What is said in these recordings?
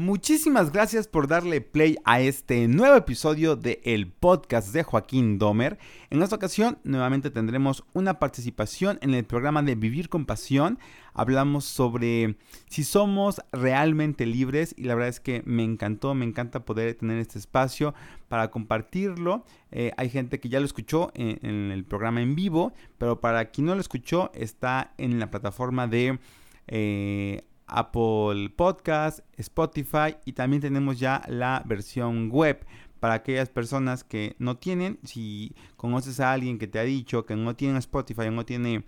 Muchísimas gracias por darle play a este nuevo episodio de el podcast de Joaquín Domer. En esta ocasión nuevamente tendremos una participación en el programa de Vivir con Pasión. Hablamos sobre si somos realmente libres y la verdad es que me encantó, me encanta poder tener este espacio para compartirlo. Eh, hay gente que ya lo escuchó en, el programa en vivo, pero para quien no lo escuchó está en la plataforma de... Eh, Apple Podcast, Spotify y también tenemos ya la versión web. Para aquellas personas que no tienen, si conoces a alguien que te ha dicho que no tiene Spotify o no tiene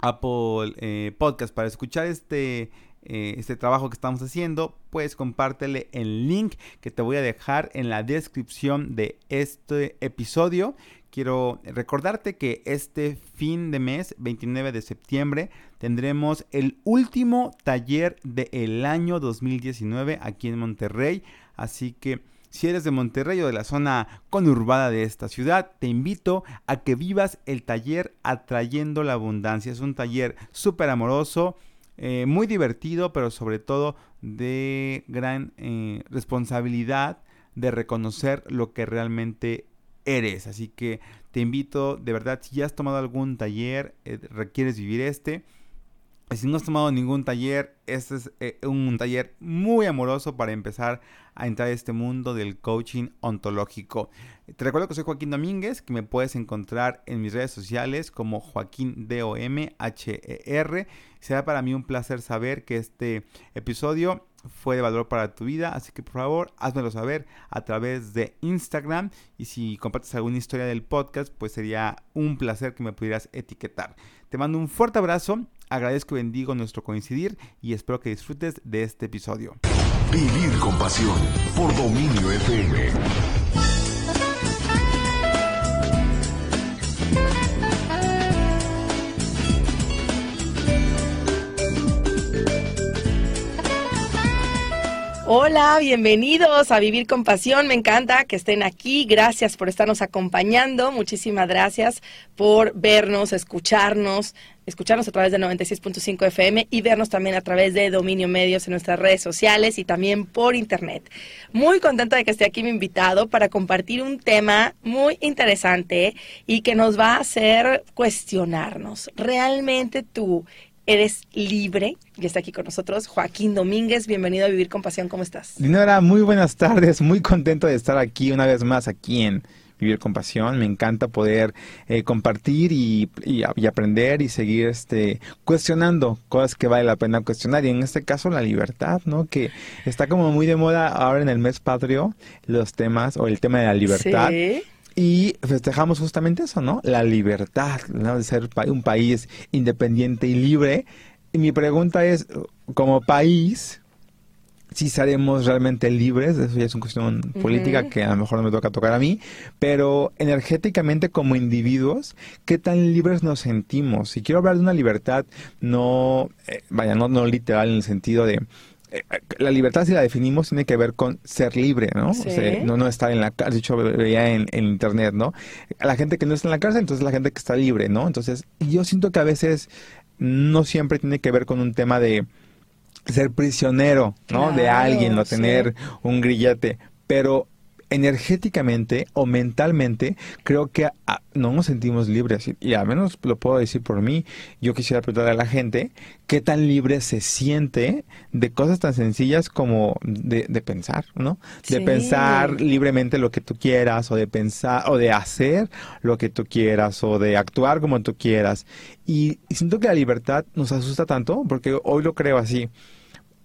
Apple eh, Podcast para escuchar este, eh, este trabajo que estamos haciendo, pues compártele el link que te voy a dejar en la descripción de este episodio quiero recordarte que este fin de mes, 29 de septiembre, tendremos el último taller del año 2019 aquí en Monterrey. Así que si eres de Monterrey o de la zona conurbada de esta ciudad, te invito a que vivas el taller Atrayendo la Abundancia. Es un taller súper amoroso, eh, muy divertido, pero sobre todo de gran eh, responsabilidad de reconocer lo que realmente eres. Así que te invito, de verdad, si ya has tomado algún taller, eh, requieres vivir este. Si no has tomado ningún taller, este es eh, un taller muy amoroso para empezar a entrar a este mundo del coaching ontológico. Te recuerdo que soy Joaquín Domínguez, que me puedes encontrar en mis redes sociales como Joaquín D-O-M-H-E-R. Será para mí un placer saber que este episodio fue de valor para tu vida, así que por favor házmelo saber a través de Instagram y si compartes alguna historia del podcast, pues sería un placer que me pudieras etiquetar. Te mando un fuerte abrazo, agradezco y bendigo nuestro coincidir y espero que disfrutes de este episodio. Vivir con pasión por dominio FM. Hola, bienvenidos a Vivir con Pasión. Me encanta que estén aquí. Gracias por estarnos acompañando. Muchísimas gracias por vernos, escucharnos, escucharnos a través de 96.5 FM y vernos también a través de Dominio Medios en nuestras redes sociales y también por internet. Muy contenta de que esté aquí mi invitado para compartir un tema muy interesante y que nos va a hacer cuestionarnos. ¿Realmente tú eres libre. Y está aquí con nosotros Joaquín Domínguez. Bienvenido a Vivir con Pasión. ¿Cómo estás? Dinora, muy buenas tardes. Muy contento de estar aquí una vez más aquí en Vivir con Pasión. Me encanta poder eh, compartir y, aprender y seguir este, cuestionando cosas que vale la pena cuestionar. Y en este caso la libertad, ¿no? Que está como muy de moda ahora en el mes patrio los temas o el tema de la libertad. Sí y festejamos justamente eso, ¿no? La libertad, ¿no? De ser un país independiente y libre. Y mi pregunta es, como país, si seremos realmente libres, eso ya es una cuestión política que a lo mejor no me toca tocar a mí, pero energéticamente como individuos, ¿qué tan libres nos sentimos? Si quiero hablar de una libertad, no, eh, vaya, no, no literal en el sentido de la libertad, si la definimos, tiene que ver con ser libre, ¿no? O sea, no, no estar en la cárcel, dicho, veía en, en, internet, ¿no? La gente que no está en la cárcel, entonces la gente que está libre, ¿no? Entonces, yo siento que a veces no siempre tiene que ver con un tema de ser prisionero, ¿no? de alguien o tener un grillete, pero energéticamente o mentalmente creo que ah, no nos sentimos libres. Y al menos lo puedo decir por mí yo quisiera preguntarle a la gente qué tan libre se siente de cosas tan sencillas como de, pensar no de pensar libremente lo que tú quieras o de pensar o de hacer lo que tú quieras o de actuar como tú quieras. Y siento que la libertad nos asusta tanto porque hoy lo creo así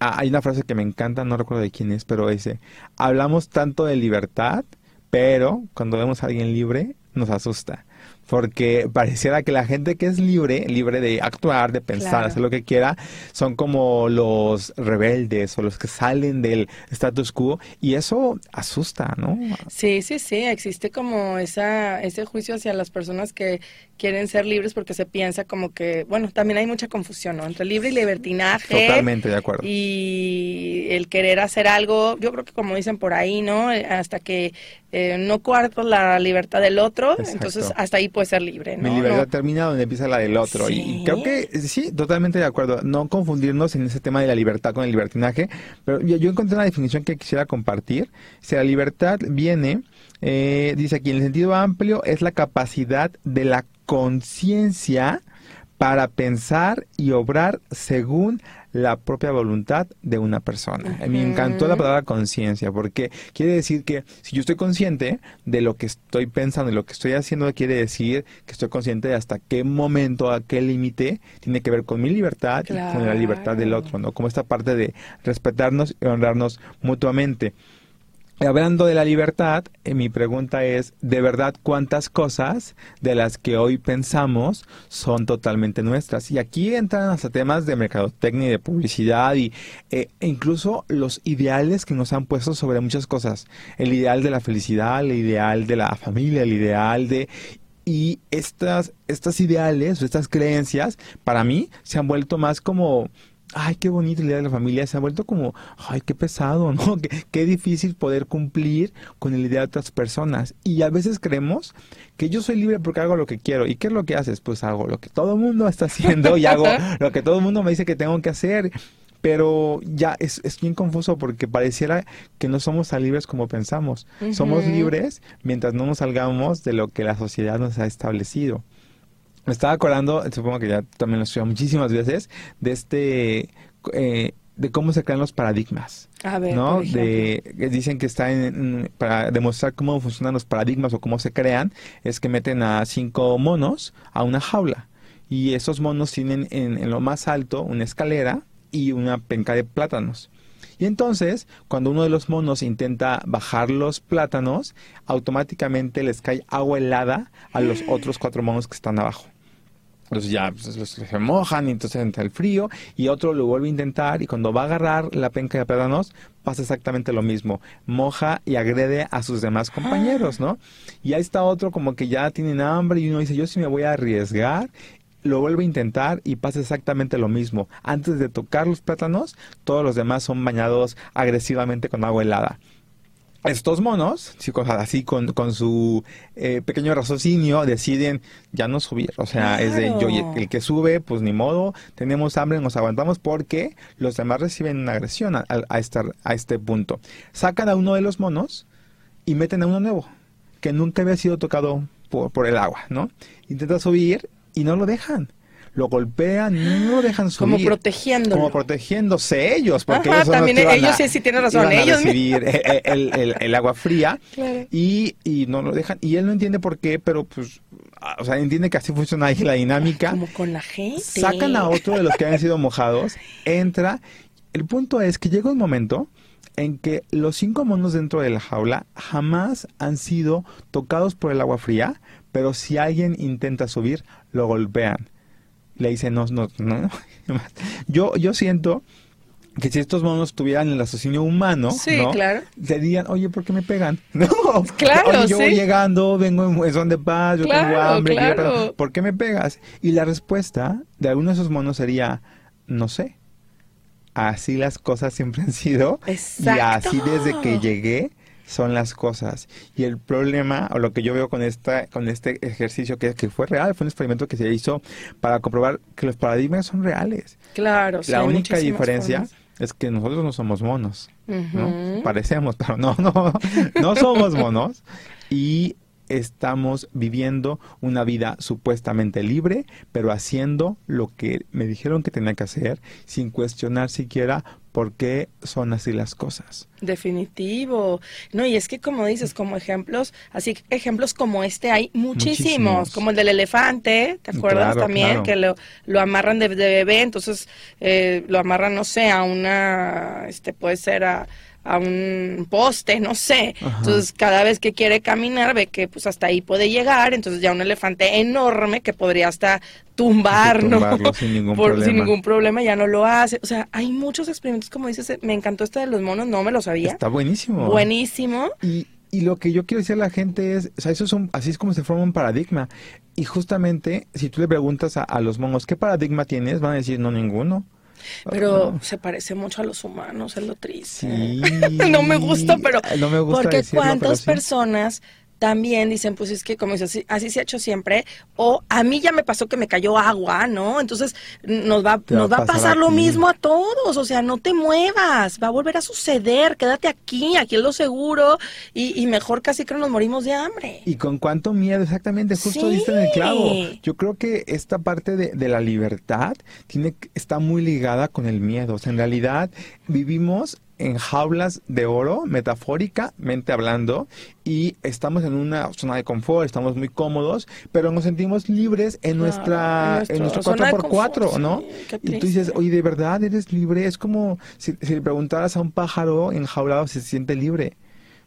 Ah, hay una frase que me encanta, no recuerdo de quién es, pero dice, hablamos tanto de libertad, pero cuando vemos a alguien libre, nos asusta porque pareciera que la gente que es libre, libre de actuar, de pensar, hacer lo que quiera, son como los rebeldes o los que salen del status quo y eso asusta, ¿no? Sí, sí, sí, existe como esa, ese juicio hacia las personas que quieren ser libres porque se piensa como que, bueno, también hay mucha confusión, ¿no? Entre libre y libertinaje. Totalmente de acuerdo. Y el querer hacer algo, yo creo que como dicen por ahí, ¿no? Hasta que eh, no cuarto la libertad del otro, entonces hasta ahí puede ser libre, ¿no? Mi libertad No- termina donde empieza la del otro. Y- Sí. Y, creo que sí, totalmente de acuerdo. No confundirnos en ese tema de la libertad con el libertinaje. Pero yo, yo encontré una definición que quisiera compartir. Si la libertad viene, eh, dice aquí, en el sentido amplio, es la capacidad de la conciencia para pensar y obrar según la propia voluntad de una persona. Me encantó la palabra conciencia porque quiere decir que si yo estoy consciente de lo que estoy pensando, de lo que estoy haciendo, quiere decir que estoy consciente de hasta qué momento, a qué límite tiene que ver con mi libertad y con la libertad del otro, ¿no? Como esta parte de respetarnos y honrarnos mutuamente. Hablando de la libertad, eh, mi pregunta es, ¿de verdad cuántas cosas de las que hoy pensamos son totalmente nuestras? Y aquí entran hasta temas de mercadotecnia y de publicidad y eh, e incluso los ideales que nos han puesto sobre muchas cosas. El ideal de la felicidad, el ideal de la familia, el ideal de... Y estas, estas ideales o estas creencias, para mí, se han vuelto más como ay, qué bonito el día de la familia, se ha vuelto como, ay, qué pesado, ¿no? Qué, qué difícil poder cumplir con el idea de otras personas. Y a veces creemos que yo soy libre porque hago lo que quiero. ¿Y qué es lo que haces? Pues hago lo que todo el mundo está haciendo y hago lo que todo el mundo me dice que tengo que hacer. Pero ya es, es bien confuso porque pareciera que no somos tan libres como pensamos. Somos libres mientras no nos salgamos de lo que la sociedad nos ha establecido. Me estaba acordando, supongo que ya también lo estudiado muchísimas veces, de este, eh, de cómo se crean los paradigmas. A ver, ¿no? De, dicen que está en- para demostrar cómo funcionan los paradigmas o cómo se crean, es que meten a cinco monos a una jaula. Y esos monos tienen en, en lo más alto una escalera y una penca de plátanos. Y entonces, cuando uno de los monos intenta bajar los plátanos, automáticamente les cae agua helada a los otros cuatro monos que están abajo. Ya pues, los- se mojan y entonces entra el frío y otro lo vuelve a intentar y cuando va a agarrar la penca de plátanos pasa exactamente lo mismo. Moja y agrede a sus demás compañeros, ¿no? Y ahí está otro como que ya tienen hambre y uno dice yo sí me voy a arriesgar. Lo vuelve a intentar y pasa exactamente lo mismo. Antes de tocar los plátanos, todos los demás son bañados agresivamente con agua helada estos monos, chicos, así con, con su eh, pequeño raciocinio, deciden ya no subir. O sea, es de yo, y el, que sube, pues ni modo, tenemos hambre, nos aguantamos porque los demás reciben una agresión a, estar, a este punto. Sacan a uno de los monos y meten a uno nuevo, que nunca había sido tocado por, por el agua, ¿no? Intenta subir y no lo dejan. Lo golpean, no lo dejan subir. Como protegiéndolo. Como protegiéndose ellos, porque Ajá, ellos son los también que ellos a- sí- sí tienen razón, a ellos recibir eh, eh, el, el- el agua fría Claro. y, y no lo dejan. Y él no entiende por qué, pero pues, ah, o sea, entiende que así funciona ahí la dinámica. Como con la gente. Sacan a otro de los que habían sido mojados, entra. El punto es que llega un momento en que los cinco monos dentro de la jaula jamás han sido tocados por el agua fría, pero si alguien intenta subir, lo golpean. Le dicen, no, no, no. Yo, yo siento que si estos monos tuvieran el raciocinio humano, Sí, ¿no? claro. te dirían, oye, ¿por qué me pegan? No, Claro, oye, yo voy llegando, vengo en, son de paz, yo tengo Claro, hambre, quiero- claro. ¿por qué me pegas? Y la respuesta de alguno de esos monos sería, no sé. Así las cosas siempre han sido. Y Exacto. así desde que llegué son las cosas. Y el problema, o lo que yo veo con esta, con este ejercicio que, que fue real, fue un experimento que se hizo para comprobar que los paradigmas son reales. Claro, sí, la hay única diferencia formas. es que nosotros no somos monos. ¿no? Parecemos, pero no, no, no somos monos. Y estamos viviendo una vida supuestamente libre, pero haciendo lo que me dijeron que tenía que hacer, sin cuestionar siquiera por qué son así las cosas. Definitivo. No, y es que como dices, como ejemplos, así ejemplos como este hay muchísimos, Muchísimos. como el del elefante, ¿te acuerdas Claro, también? claro. Que lo, lo amarran de, de bebé, entonces eh, lo amarran, no sé, a una, este puede ser a, a un poste, no sé. Ajá. Entonces cada vez que quiere caminar ve que pues hasta ahí puede llegar, entonces ya un elefante enorme que podría hasta tumbar, ¿no? sin ningún Por- sin problema. ningún problema ya no lo hace. O sea, hay muchos experimentos, como dices, eh, me encantó este de los monos, no me lo sabía. Está buenísimo. Buenísimo. Y, y lo que yo quiero decir a la gente es, o sea, eso es un- así es como se forma un paradigma. Y justamente, si tú le preguntas a, a los monos, ¿qué paradigma tienes? Van a decir, no, ninguno. Pero Ah, se parece mucho a los humanos, es lo triste. Sí. no me gusta, pero No me gusta porque decirlo, pero cuántas sí. personas también dicen, pues es que como dices, así, así se ha hecho siempre, o a mí ya me pasó que me cayó agua, ¿no? Entonces nos va, nos a va a pasar pasar lo mismo a todos, o sea, no te muevas, va a volver a suceder, quédate aquí, aquí es lo seguro, y, y mejor casi que nos morimos de hambre. Y con cuánto miedo, exactamente, justo Sí. diste en el clavo. Yo creo que esta parte de, de la libertad tiene, que- está muy ligada con el miedo. O sea, en realidad vivimos en jaulas de oro, metafóricamente hablando, y estamos en una zona de confort, estamos muy cómodos, pero nos sentimos libres en nuestra, en en nuestro zona de 4x4, confort, ¿no? sí, y tú dices, oye, ¿de verdad eres libre? Es como si, si le preguntaras a un pájaro enjaulado si se siente libre.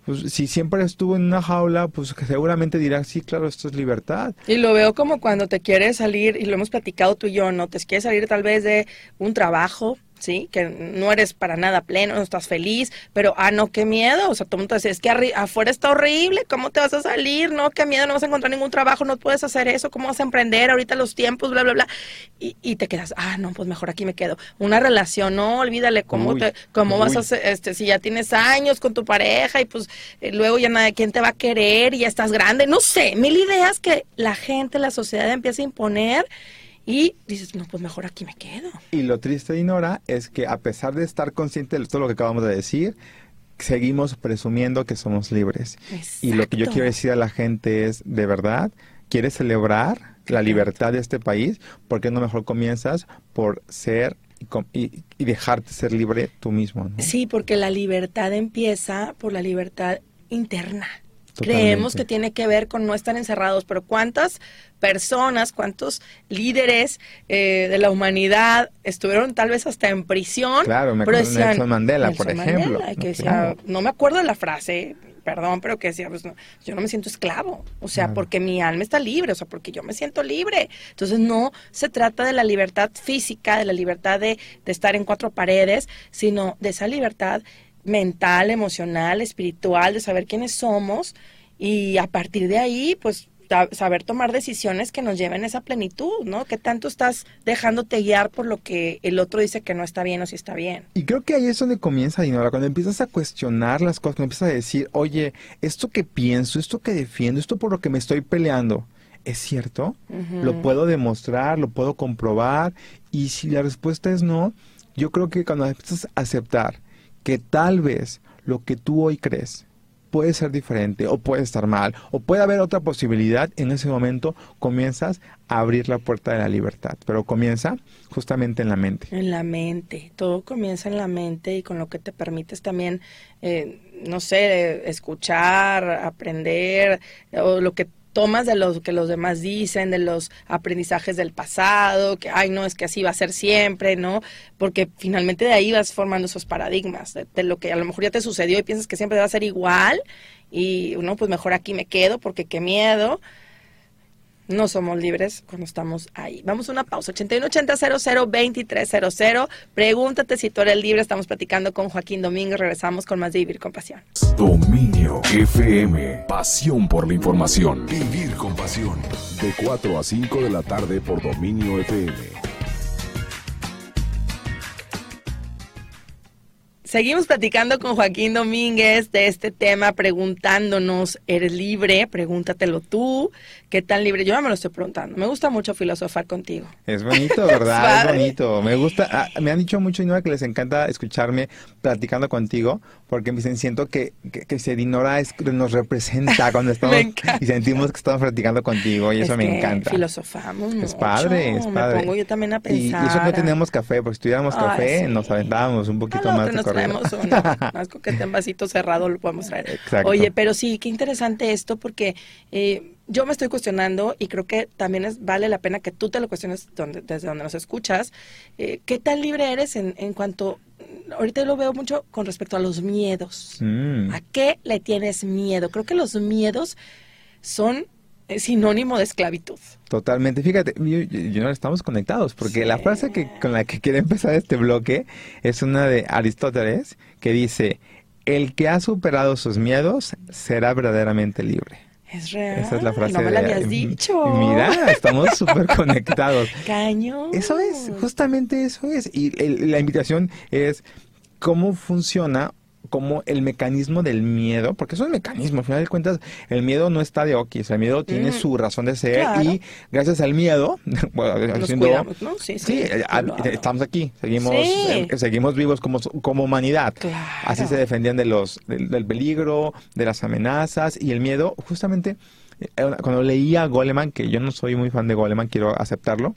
Pues si siempre estuvo en una jaula, pues seguramente dirá, sí, claro, esto es libertad. Y lo veo como cuando te quieres salir, y lo hemos platicado tú y yo, ¿no? Te quieres salir tal vez de un trabajo, ¿sí? Que no eres para nada pleno, no estás feliz, pero, ah, no, qué miedo. O sea, todo el mundo dice, es que afuera está horrible, ¿cómo te vas a salir? No, qué miedo, no vas a encontrar ningún trabajo, no puedes hacer eso, ¿cómo vas a emprender ahorita los tiempos, bla, bla, bla? Y, y te quedas, ah, no, pues mejor aquí me quedo. Una relación, no, olvídale, ¿cómo, Uy, te, cómo vas a hacer, este, si ya tienes años con tu pareja y pues eh, luego ya nadie, ¿quién te va a querer? Y ya estás grande, no sé, mil ideas que la gente, la sociedad empieza a imponer y dices, no, pues mejor aquí me quedo. Y lo triste, Dinora, es que a pesar de estar consciente de todo lo que acabamos de decir, seguimos presumiendo que somos libres. Y lo que yo quiero decir a la gente es, de verdad, ¿quieres celebrar la libertad de este país? ¿Por qué no mejor comienzas por ser y, y- y dejarte ser libre tú mismo? ¿no? Sí, porque la libertad empieza por la libertad interna. Totalmente. Creemos que tiene que ver con no estar encerrados, pero ¿cuántas personas, cuántos líderes eh, de la humanidad estuvieron tal vez hasta en prisión? Claro, me acuerdo de Nelson Mandela, por ejemplo. y que decía, Claro. no me acuerdo de la frase, perdón, pero que decía, pues no, yo no me siento esclavo, o sea, Claro. porque mi alma está libre, o sea, porque yo me siento libre. Entonces no se trata de la libertad física, de la libertad de, de estar en cuatro paredes, sino de esa libertad mental, emocional, espiritual, de saber quiénes somos y a partir de ahí, pues saber tomar decisiones que nos lleven a esa plenitud, ¿no? Que tanto estás dejándote guiar por lo que el otro dice que no está bien o si está bien. Y creo que ahí es donde comienza, Dinora, cuando empiezas a cuestionar las cosas, cuando empiezas a decir, oye, esto que pienso, esto que defiendo, esto por lo que me estoy peleando, ¿es cierto? Lo puedo demostrar, lo puedo comprobar, y si la respuesta es no, yo creo que cuando empiezas a aceptar que tal vez lo que tú hoy crees puede ser diferente o puede estar mal o puede haber otra posibilidad, en ese momento comienzas a abrir la puerta de la libertad, pero comienza justamente en la mente. En la mente, todo comienza en la mente y con lo que te permites también, eh, no sé, escuchar, aprender, o lo que tomas de lo que los demás dicen, de los aprendizajes del pasado, que, ay, no, es que así va a ser siempre, ¿no? Porque finalmente de ahí vas formando esos paradigmas, de, de lo que a lo mejor ya te sucedió y piensas que siempre va a ser igual, y, no, pues mejor aquí me quedo porque qué miedo. No somos libres cuando estamos ahí. Vamos a una pausa. 8180-00-2300. Pregúntate si tú eres libre. Estamos platicando con Joaquín Domínguez. Regresamos con más de Vivir con Pasión. Dominio FM. Pasión por la información. Vivir con pasión. De 4 a 5 de la tarde por Dominio FM. Seguimos platicando con Joaquín Domínguez de este tema, preguntándonos, ¿eres libre? Pregúntatelo tú. ¿Qué tan libre? Yo ya me lo estoy preguntando. Me gusta mucho filosofar contigo. Es bonito, ¿verdad? es bonito. Me gusta. ah, me han dicho mucho, Dinora, que les encanta escucharme platicando contigo, porque me dicen, siento que, que, que se Dinora es- nos representa cuando estamos y sentimos que estamos platicando contigo, y eso Es me encanta. Filosofamos Es mucho. padre, es padre. Me pongo yo también a Y, y pensar. eso no tenemos café, porque si tuviéramos Ay, café, sí. nos aventábamos un poquito más otro de nos traemos uno. Más que esté en vasito cerrado lo podemos traer. Exacto. Oye, pero sí, qué interesante esto porque eh, yo me estoy cuestionando y creo que también es, vale la pena que tú te lo cuestiones donde, desde donde nos escuchas. eh, ¿Qué tan libre eres en, en cuanto... Ahorita lo veo mucho con respecto a los miedos. Mm. ¿A qué le tienes miedo? Creo que los miedos son eh, sinónimo de esclavitud. Totalmente. Fíjate, yo, yo- yo no estamos conectados, porque la frase que con la que quiero empezar este bloque es una de Aristóteles que dice: El que ha superado sus miedos será verdaderamente libre. Es real. Esa es la frase No me la de- habías dicho. Mira, estamos súper conectados. Caño. Eso es, justamente eso es. Y el- la invitación es cómo funciona como el mecanismo del miedo, porque es un mecanismo, al final de cuentas, el miedo no está de okis, el miedo tiene Mm. su razón de ser Claro. y gracias al miedo, bueno, Nos haciendo- cuidamos, ¿no? Sí, sí. Sí, eh, ah, Claro. estamos aquí, seguimos, Sí. eh, seguimos vivos como, como humanidad. Claro. Así se defendían de los, del, del peligro, de las amenazas y el miedo. Justamente, eh, cuando leía a Goleman, que yo no soy muy fan de Goleman, quiero aceptarlo,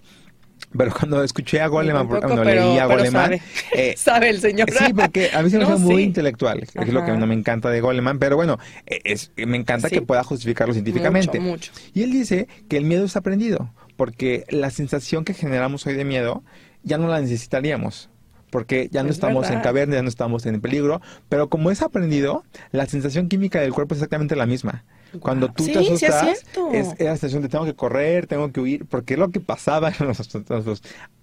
pero cuando escuché a Goleman, cuando pero- leí a Goleman, sabe. eh, Sabe el señor. Sí, porque a mí se me No, hace muy sí. intelectual, es lo que no me encanta de Goleman, pero bueno, es, me encanta Sí. que pueda justificarlo científicamente. Mucho, mucho. Y él dice que el miedo es aprendido, porque la sensación que generamos hoy de miedo ya no la necesitaríamos. Porque ya no Es estamos en caverna, ya no estamos en peligro, pero como es aprendido, la sensación química del cuerpo es exactamente la misma. Cuando tú Sí, te sí es asustas, cierto. es, es la sensación de tengo que correr, tengo que huir, porque es lo que pasaba en los,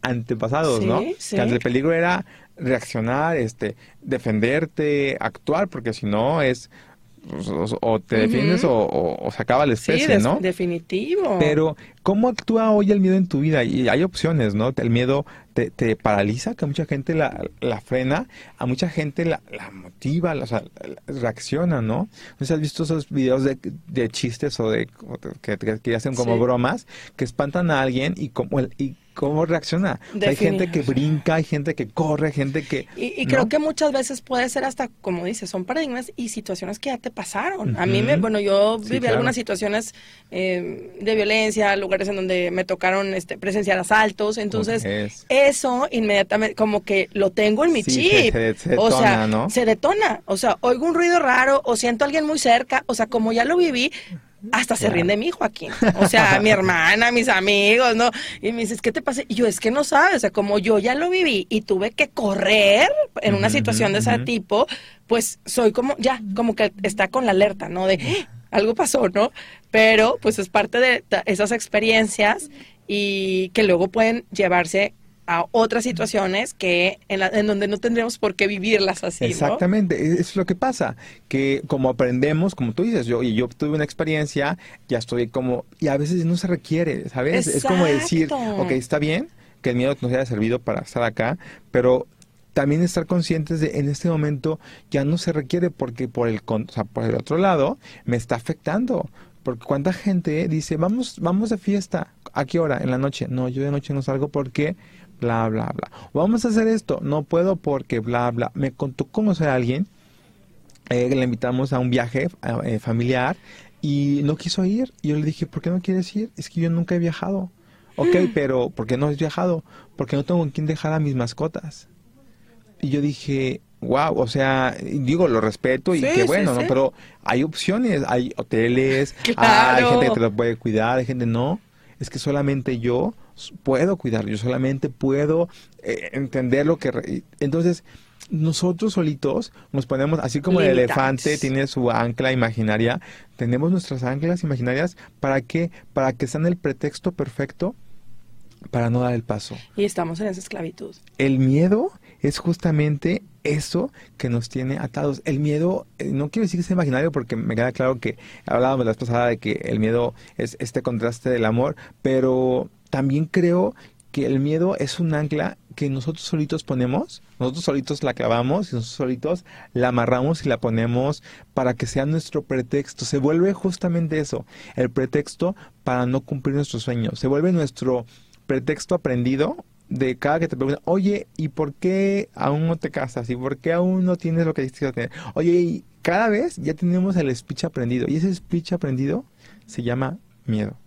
antepasados, ¿no? Sí, sí. Que ante el peligro era reaccionar, este, defenderte, actuar, porque si no es pues, o, o te defiendes o, o- o se acaba la Sí, especie, des- ¿no? definitivo. Pero, ¿cómo actúa hoy el miedo en tu vida? Y hay opciones, ¿no? El miedo te, te paraliza, que a mucha gente la, la frena, a mucha gente la, la motiva, la- o sea, la- reacciona, ¿no? No si has visto esos videos de, de chistes o de que, que- que hacen como Sí. bromas, que espantan a alguien y cómo, el- y cómo reacciona. Hay gente que brinca, hay gente que corre, gente que... Y, y ¿no? creo que muchas veces puede ser hasta, como dices, son paradigmas y situaciones que ya te pasaron. A mí, me, bueno, yo Sí, viví claro. algunas situaciones eh, de violencia, lugares en donde me tocaron este, presenciar asaltos, entonces Es. eso inmediatamente como que lo tengo en mi Sí, chip. se- se o sea, detona, ¿no? se detona. O sea, oigo un ruido raro o siento a alguien muy cerca, o sea, como ya lo viví, hasta se ríen de mí, Joaquín. O sea, mi hermana, mis amigos, ¿no? Y me dices, ¿qué te pasa? Y yo, es que no sabes, o sea, como yo ya lo viví y tuve que correr en una situación de ese tipo, pues soy como, ya, como que está con la alerta, ¿no? De, "Ah, algo pasó, ¿no? Pero, pues es parte de esas experiencias y que luego pueden llevarse a otras situaciones que en, la- en donde no tendríamos por qué vivirlas así, ¿no? Exactamente, e- eso es lo que pasa, que como aprendemos, como tú dices, yo y yo tuve una experiencia, ya estoy como, y a veces no se requiere, ¿sabes? Es como decir, ok, está bien que el miedo nos haya servido para estar acá, pero también estar conscientes de en este momento ya no se requiere porque por el, con- o sea, por el otro lado me está afectando. Porque cuánta gente dice, vamos, vamos de fiesta, ¿a qué hora? En la noche. No, yo de noche no salgo porque bla, bla, bla. Vamos a hacer esto, no puedo porque bla, bla. Me contó conocer a alguien, eh, le invitamos a un viaje eh, familiar y no quiso ir. Y yo le dije, ¿por qué no quieres ir? Es que yo nunca he viajado. Ok, pero ¿por qué no has viajado? Porque no tengo con quién dejar a mis mascotas. Y yo dije, wow, o sea, digo, lo respeto y Sí, qué sí, bueno, ¿no? sí. Pero hay opciones, hay hoteles, Claro. hay gente que te lo puede cuidar, hay gente no. Es que solamente yo puedo cuidar, yo solamente puedo eh, entender lo que... re- Entonces, nosotros solitos nos ponemos, así como el elefante tiene su ancla imaginaria, tenemos nuestras anclas imaginarias, ¿para qué? Para que sean el pretexto perfecto para no dar el paso. Y estamos en esa esclavitud. El miedo es justamente eso que nos tiene atados. El miedo, eh, no quiero decir que sea imaginario porque me queda claro que hablábamos la vez pasada de que el miedo es este contraste del amor, pero también creo que el miedo es un ancla que nosotros solitos ponemos, nosotros solitos la clavamos y nosotros solitos la amarramos y la ponemos para que sea nuestro pretexto. Se vuelve justamente eso, el pretexto para no cumplir nuestros sueños. Se vuelve nuestro pretexto aprendido de cada que te preguntan, oye, ¿y por qué aún no te casas? ¿Y por qué aún no tienes lo que dijiste que ibas a tener? Oye, y cada vez ya tenemos el speech aprendido. Y ese speech aprendido se llama miedo.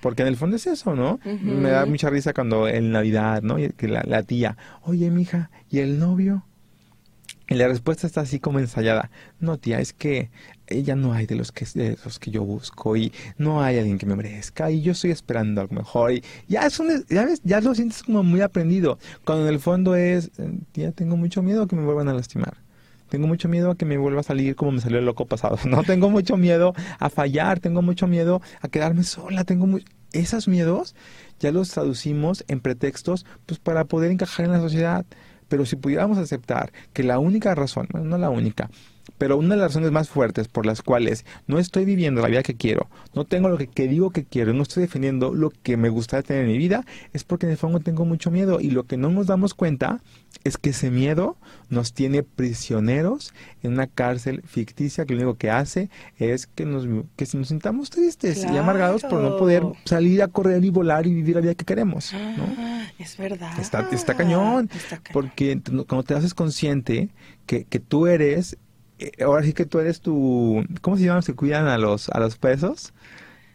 Porque en el fondo es eso, ¿no? Me da mucha risa cuando en Navidad, ¿no? Y que la, la tía, oye, mija, ¿y el novio? Y la respuesta está así como ensayada. No, tía, es que ella no hay de los que de los que yo busco y no hay alguien que me merezca y yo estoy esperando algo mejor y ya es un, ya ves, ya lo sientes como muy aprendido. Cuando en el fondo es, eh, tía, tengo mucho miedo que me vuelvan a lastimar. Tengo mucho miedo a que me vuelva a salir como me salió el loco pasado. No tengo mucho miedo a fallar, tengo mucho miedo a quedarme sola, tengo mu- esos miedos ya los traducimos en pretextos pues para poder encajar en la sociedad. Pero si pudiéramos aceptar que la única razón, bueno, no la única, Pero una de las razones más fuertes por las cuales no estoy viviendo la vida que quiero, no tengo lo que, que digo que quiero, no estoy defendiendo lo que me gustaría tener en mi vida, es porque en el fondo tengo mucho miedo. Y lo que no nos damos cuenta es que ese miedo nos tiene prisioneros en una cárcel ficticia que lo único que hace es que nos, que nos sintamos tristes y amargados por no poder salir a correr y volar y vivir la vida que queremos. ¿no? Ah, es verdad. Está, está cañón, Está cañón. porque cuando te haces consciente que, que tú eres, ahora sí que tú eres tu, ¿cómo se llaman? Se cuidan a los, a los pesos.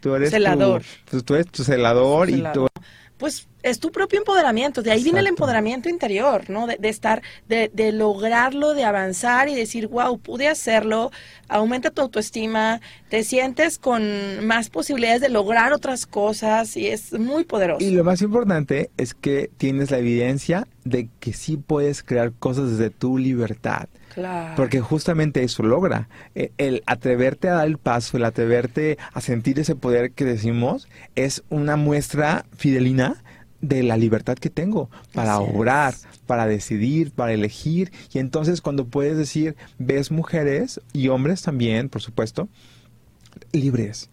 Tú eres tu- Celador. pues tú eres tu celador y tú Pues es tu propio empoderamiento, de ahí viene el empoderamiento interior, ¿no? De, de estar, de, de lograrlo, de avanzar y decir, wow, pude hacerlo, aumenta tu autoestima, te sientes con más posibilidades de lograr otras cosas y es muy poderoso. Y lo más importante es que tienes la evidencia de que sí puedes crear cosas desde tu libertad. Claro. Porque justamente eso logra. Eh, El atreverte a dar el paso, el atreverte a sentir ese poder que decimos, es una muestra fidelina de la libertad que tengo para Así es. obrar, para decidir, para elegir. Y entonces cuando puedes decir, ves mujeres y hombres también, por supuesto, libres.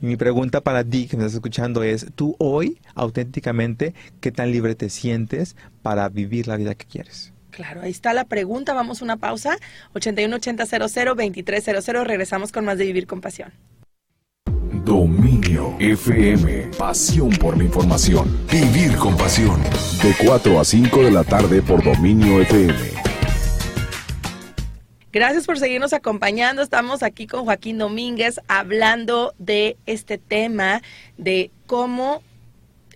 Y mi pregunta para ti que me estás escuchando es, tú hoy, auténticamente, ¿qué tan libre te sientes para vivir la vida que quieres? Claro, ahí está la pregunta. Vamos a una pausa. 818000-2300. Regresamos con más de Vivir con Pasión. Dominio FM. Pasión por la información. Vivir con pasión. De 4 a 5 de la tarde por Dominio FM. Gracias por seguirnos acompañando. Estamos aquí con Joaquín Domínguez hablando de este tema de cómo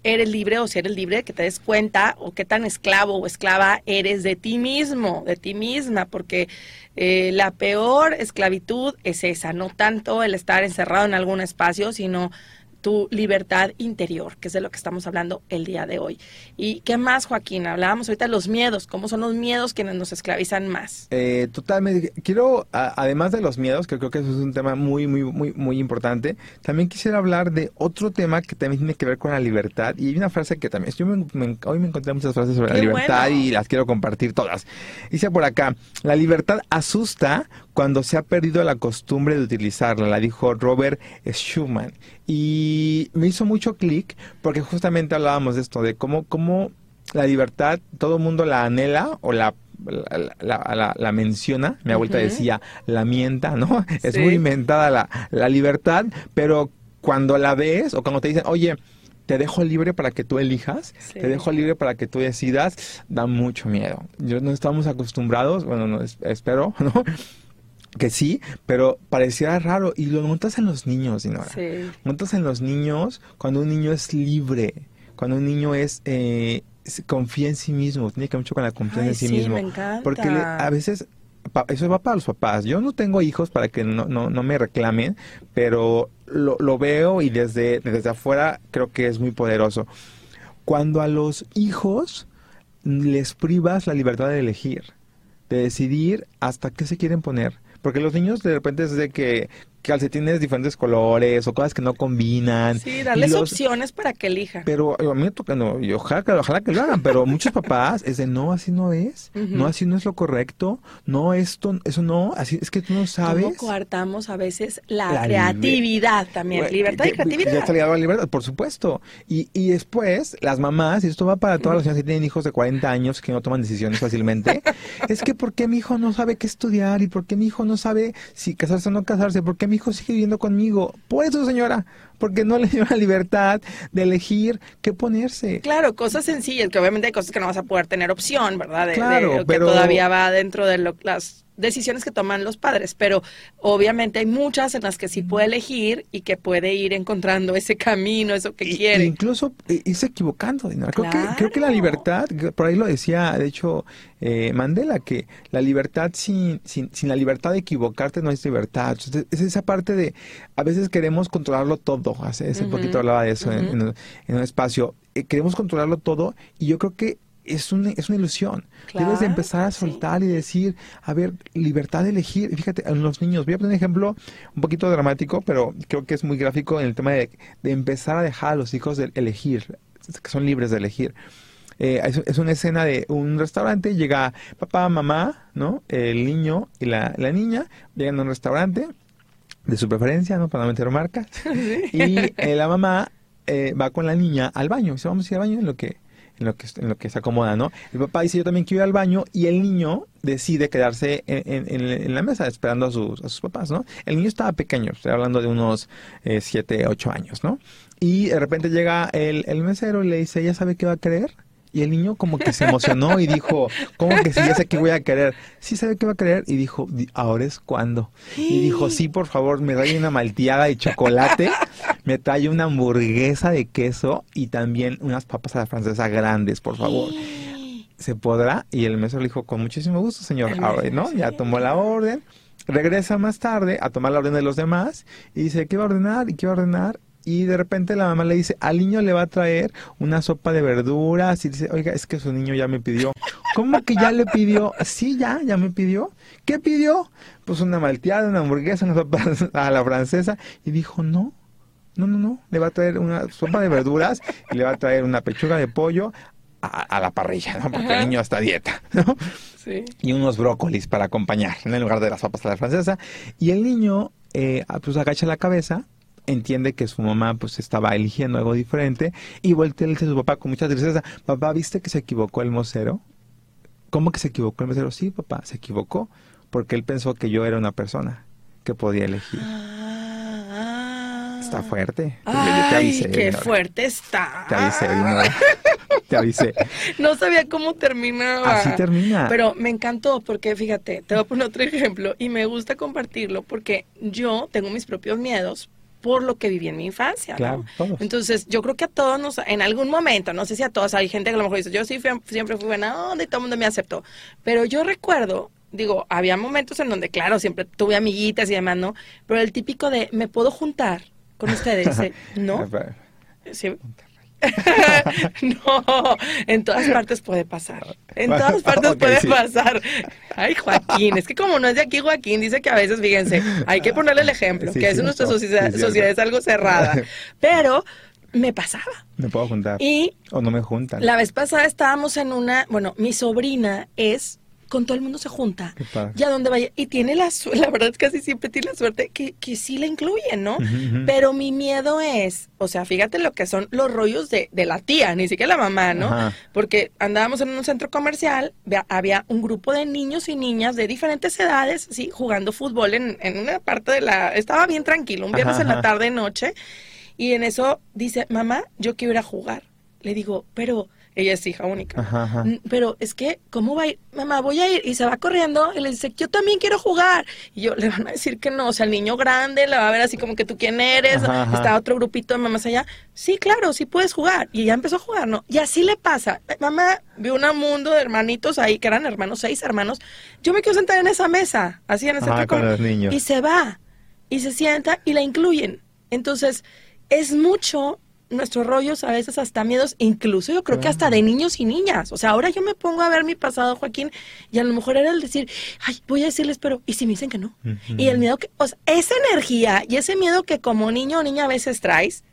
eres libre o si eres libre, que te des cuenta o qué tan esclavo o esclava eres de ti mismo, de ti misma, porque eh, la peor esclavitud es esa, no tanto el estar encerrado en algún espacio, sino tu libertad interior, que es de lo que estamos hablando el día de hoy. ¿Y qué más, Joaquín? Hablábamos ahorita de los miedos, cómo son los miedos quienes nos esclavizan más. Eh, totalmente. Quiero, a- además de los miedos, que creo que eso es un tema muy, muy, muy, muy importante, también quisiera hablar de otro tema que también tiene que ver con la libertad. Y hay una frase que también, yo me- me- hoy me encontré muchas frases sobre la libertad bueno. y las quiero compartir todas. Dice por acá, la libertad asusta cuando se ha perdido la costumbre de utilizarla, la dijo Robert Schumann. Y me hizo mucho clic porque justamente hablábamos de esto, de cómo, cómo la libertad, todo el mundo la anhela o la, la, la- la- la menciona. Mi abuelita Ujú. decía, la mienta, ¿no? Es muy inventada la, la libertad, pero cuando la ves o cuando te dicen, oye, te dejo libre para que tú elijas, Sí. te dejo libre para que tú decidas, da mucho miedo. Yo no estamos acostumbrados, bueno, no, es- espero, ¿no? Que sí, pero pareciera raro. Y lo notas en los niños, Dinora. Sí. Notas en los niños cuando un niño es libre, cuando un niño es eh, confía en sí mismo, tiene que ver mucho con la confianza en sí, sí, mismo. me encanta. Porque le- a veces pa- eso va para los papás. Yo no tengo hijos para que no, no, no me reclamen, pero lo, lo veo y desde, desde afuera creo que es muy poderoso. Cuando a los hijos les privas la libertad de elegir, de decidir hasta qué se quieren poner. Porque los niños de repente es de que calcetines de diferentes colores o cosas que no combinan. Sí, darles los- opciones para que elijan. pero a mí me toca, no, y ojalá, que- ojalá que lo hagan, pero muchos papás es de no, así no es, no, así no es lo correcto, no, esto, eso no, así es que tú no sabes. ¿Cómo coartamos a veces la, La creatividad también? Bueno, libertad y ya- Ya creatividad. está ligado a la libertad, por supuesto. Y, y después, las mamás, y esto va para todas las señoras que tienen hijos de 40 años que no toman decisiones fácilmente, es que ¿por qué mi hijo no sabe qué estudiar? ¿Y por qué mi hijo no sabe si casarse o no casarse? ¿Por qué mi hijo sigue viviendo conmigo? Por eso, señora, porque no le dio la libertad de elegir qué ponerse. Claro, cosas sencillas, que obviamente hay cosas que no vas a poder tener opción, ¿verdad? De, de- Claro, que todavía va dentro de lo- las decisiones que toman los padres, pero obviamente hay muchas en las que sí puede elegir y que puede ir encontrando ese camino, eso que Y- quiere. Incluso eh, irse equivocando. Dinora. Creo, que, creo que la libertad, por ahí lo decía, de hecho, eh, Mandela, que la libertad sin, sin, sin la libertad de equivocarte no es libertad. Entonces, es esa parte de, a veces queremos controlarlo todo. Hace, hace Ujú, poquito hablaba de eso en- un- en un espacio. Eh, queremos controlarlo todo y yo creo que es una, es una ilusión. Debes de Claro, empezar a sí. soltar y decir, a ver, libertad de elegir. Fíjate, en los niños, voy a poner un ejemplo un poquito dramático, pero creo que es muy gráfico en el tema de, de empezar a dejar a los hijos de elegir, que son libres de elegir. eh, es, es una escena de un restaurante, llega papá, mamá, ¿no? El niño y la, la niña llegan a un restaurante de su preferencia, ¿no? Para no meter marcas. Y eh, la mamá eh, va con la niña al baño. Dice, vamos a ir al baño en lo que en lo que en lo que se acomoda, ¿no? El papá dice, yo también quiero ir al baño y el niño decide quedarse en, en- en- la mesa esperando a sus, a sus papás, ¿no? El niño estaba pequeño, estoy hablando de unos 7, 8 años, ¿no? Y de repente llega el, el mesero y le dice, ¿ya sabe qué va a querer? Y el niño como que se emocionó y dijo, ¿cómo que sí, ya sé qué voy a querer? Sí sabe qué va a querer. Y dijo, "Di- ahora es cuando. Y dijo, sí, por favor, me trae una malteada de chocolate, me trae una hamburguesa de queso y también unas papas a la francesa grandes, por favor. ¿Se podrá? Y el mesero le dijo, con muchísimo gusto, señor. Ahora, ¿no? Ya tomó la orden. Regresa más tarde a tomar la orden de los demás y dice, ¿qué va a ordenar? ¿Y qué va a ordenar? Y de repente la mamá le dice, al niño le va a traer una sopa de verduras. Y dice, oiga, es que su niño ya me pidió. ¿Cómo que ya le pidió? Sí, ya, ya me pidió. ¿Qué pidió? Pues una malteada, una hamburguesa, una sopa a la francesa. Y dijo, no, no, no, no. Le va a traer una sopa de verduras y le va a traer una pechuga de pollo a, a la parrilla, ¿no? Porque el niño está a dieta, ¿no? Sí. y unos brócolis para acompañar ¿no? en lugar de las papas a la francesa. Y el niño eh, pues agacha la cabeza, entiende que su mamá pues estaba eligiendo algo diferente y voltea y dice a su papá con mucha tristeza, papá, ¿viste que se equivocó el mocero? ¿Cómo que se equivocó el mocero? Sí, papá, se equivocó porque él pensó que yo era una persona que podía elegir. Ah. Está fuerte. Yo te Ay, avisé, qué fuerte está. Te avisé. Te avisé. No sabía cómo terminaba. Así termina. Pero me encantó porque, fíjate, te voy a poner otro ejemplo y me gusta compartirlo porque yo tengo mis propios miedos por lo que viví en mi infancia. ¿no? Claro, todos. Entonces, yo creo que a todos nos, en algún momento, no sé si a todos, hay gente que a lo mejor dice, yo sí fui- siempre fui buena onda y todo el mundo me aceptó. Pero yo recuerdo, digo, había momentos en donde, claro, siempre tuve amiguitas y demás, ¿no? Pero el típico de, ¿me puedo juntar con ustedes? Dice, no. Sí. no, en todas partes puede pasar. En todas partes puede sí. pasar. Ay, Joaquín, es que como no es de aquí, Joaquín dice que a veces, fíjense, hay que ponerle el ejemplo, Sí, que es cierto, nuestra sí, sociedad, sociedad es algo cerrada. Pero me pasaba. Me puedo juntar. Y O no me juntan. la vez pasada estábamos en una, bueno, mi sobrina es, con todo el mundo se junta. Ya donde vaya. Y tiene la suerte, la verdad es que casi siempre tiene la suerte que, que sí la incluyen, ¿no? Pero mi miedo es, o sea, fíjate lo que son los rollos de, de la tía, ni siquiera la mamá, ¿no? Ajá. Porque andábamos en un centro comercial, había un grupo de niños y niñas de diferentes edades, sí, jugando fútbol en, en una parte de la... Estaba bien tranquilo, un viernes Ajá, en la tarde, noche, y en eso dice, mamá, yo quiero ir a jugar. Le digo, pero ella es hija única. Ajá, ajá. "Mm, Pero es que, ¿cómo va a ir? Mamá, voy a ir. Y se va corriendo y le dice, yo también quiero jugar. Y yo, le van a decir que no. O sea, el niño grande le va a ver así como que tú quién eres. Ajá. Está otro grupito de mamás allá. Sí, claro, sí puedes jugar. Y ya empezó a jugar, ¿no? Y así le pasa. Eh, Mamá vio un mundo de hermanitos ahí, que eran hermanos, seis hermanos. Yo me quiero sentar en esa mesa, así en centro con los niños. Y se va. Y se sienta y la incluyen. Entonces, es mucho nuestros rollos, a veces hasta miedos, incluso yo creo que hasta de niños y niñas. O sea, ahora yo me pongo a ver mi pasado, Joaquín, y a lo mejor era el decir, ay, voy a decirles, pero, ¿y si me dicen que no? Y el miedo que, o sea, esa energía y ese miedo que como niño o niña a veces traes,